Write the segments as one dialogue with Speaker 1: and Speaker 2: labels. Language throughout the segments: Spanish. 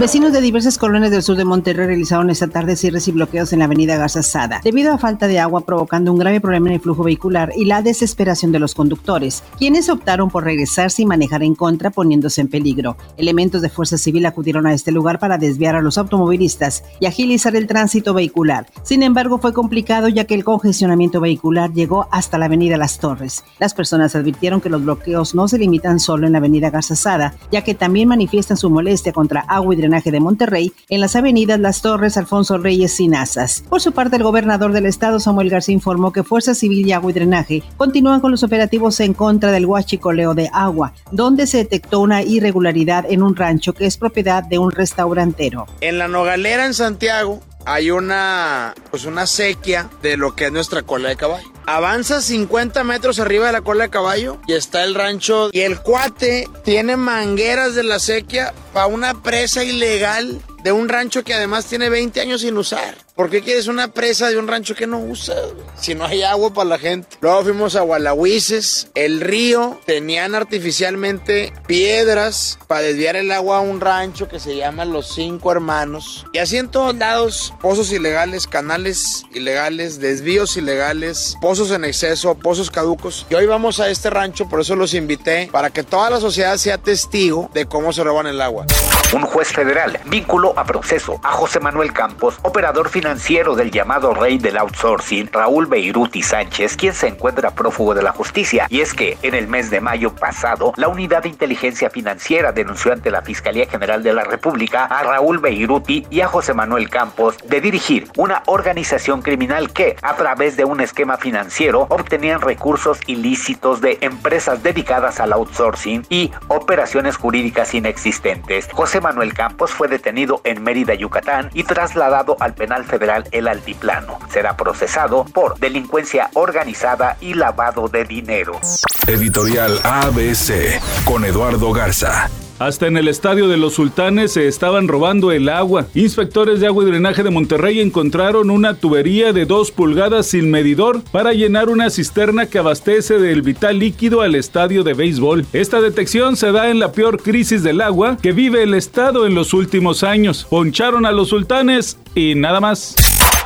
Speaker 1: Vecinos de diversas colonias del sur de Monterrey realizaron esta tarde cierres y bloqueos en la avenida Garza Sada, debido a falta de agua provocando un grave problema en el flujo vehicular y la desesperación de los conductores, quienes optaron por regresarse y manejar en contra poniéndose en peligro. Elementos de Fuerza Civil acudieron a este lugar para desviar a los automovilistas y agilizar el tránsito vehicular. Sin embargo, fue complicado ya que el congestionamiento vehicular llegó hasta la avenida Las Torres. Las personas advirtieron que los bloqueos no se limitan solo en la avenida Garza Sada, ya que también manifiestan su molestia contra agua y de Monterrey en las avenidas Las Torres, Alfonso Reyes y Nazas. Por su parte, el gobernador del estado, Samuel García, informó que Fuerza Civil y Agua y Drenaje continúan con los operativos en contra del huachicoleo de agua, donde se detectó una irregularidad en un rancho que es propiedad de un restaurantero.
Speaker 2: En la Nogalera, en Santiago, hay una, pues una sequía de lo que es nuestra cola de caballo. Avanza 50 metros arriba de la cola de caballo y está el rancho. Y el cuate tiene mangueras de la sequía para una presa ilegal de un rancho que además tiene 20 años sin usar. ¿Por qué quieres una presa de un rancho que no usa? Si no hay agua para la gente. Luego fuimos a Gualahuises, el río. Tenían artificialmente piedras para desviar el agua a un rancho que se llama Los Cinco Hermanos. Y así en todos lados, pozos ilegales, canales ilegales, desvíos ilegales, pozos en exceso, pozos caducos. Y hoy vamos a este rancho, por eso los invité, para que toda la sociedad sea testigo de cómo se roban el agua.
Speaker 3: Un juez federal vinculó a proceso a José Manuel Campos, operador financiero financiero del llamado rey del outsourcing, Raúl Beiruti Sánchez, quien se encuentra prófugo de la justicia. Y es que en el mes de mayo pasado, la Unidad de Inteligencia Financiera denunció ante la Fiscalía General de la República a Raúl Beiruti y a José Manuel Campos de dirigir una organización criminal que, a través de un esquema financiero, obtenían recursos ilícitos de empresas dedicadas al outsourcing y operaciones jurídicas inexistentes. José Manuel Campos fue detenido en Mérida, Yucatán y trasladado al penal federal el Altiplano. Será procesado por delincuencia organizada y lavado de dinero.
Speaker 4: Editorial ABC con Eduardo Garza.
Speaker 5: Hasta en el estadio de los sultanes se estaban robando el agua. Inspectores de agua y drenaje de Monterrey encontraron una tubería de dos pulgadas sin medidor para llenar una cisterna que abastece del vital líquido al estadio de béisbol. Esta detección se da en la peor crisis del agua que vive el estado en los últimos años. Poncharon a los sultanes y nada más.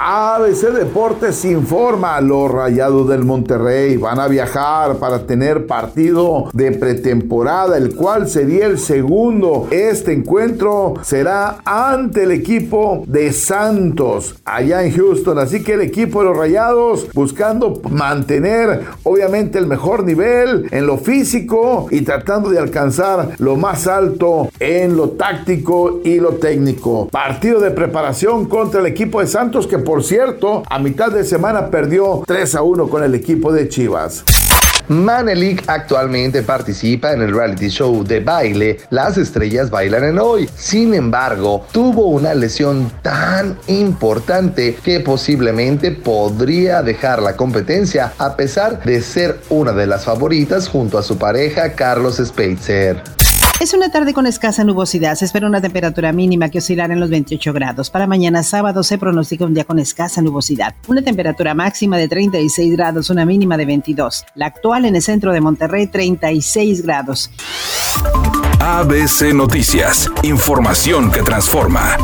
Speaker 6: ABC Deportes informa, los Rayados del Monterrey van a viajar para tener partido de pretemporada, el cual sería el segundo. Este encuentro será ante el equipo de Santos, allá en Houston. Así que el equipo de los Rayados buscando mantener, obviamente, el mejor nivel en lo físico y tratando de alcanzar lo más alto en lo táctico y lo técnico. Partido de preparación contra el equipo de Santos que por cierto, a mitad de semana perdió 3 a 1 con el equipo de Chivas.
Speaker 7: Manelik actualmente participa en el reality show de baile Las Estrellas Bailan en Hoy. Sin embargo, tuvo una lesión tan importante que posiblemente podría dejar la competencia a pesar de ser una de las favoritas junto a su pareja Carlos Speitzer.
Speaker 1: Es una tarde con escasa nubosidad. Se espera una temperatura mínima que oscilará en los 28 grados. Para mañana sábado se pronostica un día con escasa nubosidad. Una temperatura máxima de 36 grados, una mínima de 22. La actual en el centro de Monterrey, 36 grados.
Speaker 4: ABC Noticias. Información que transforma.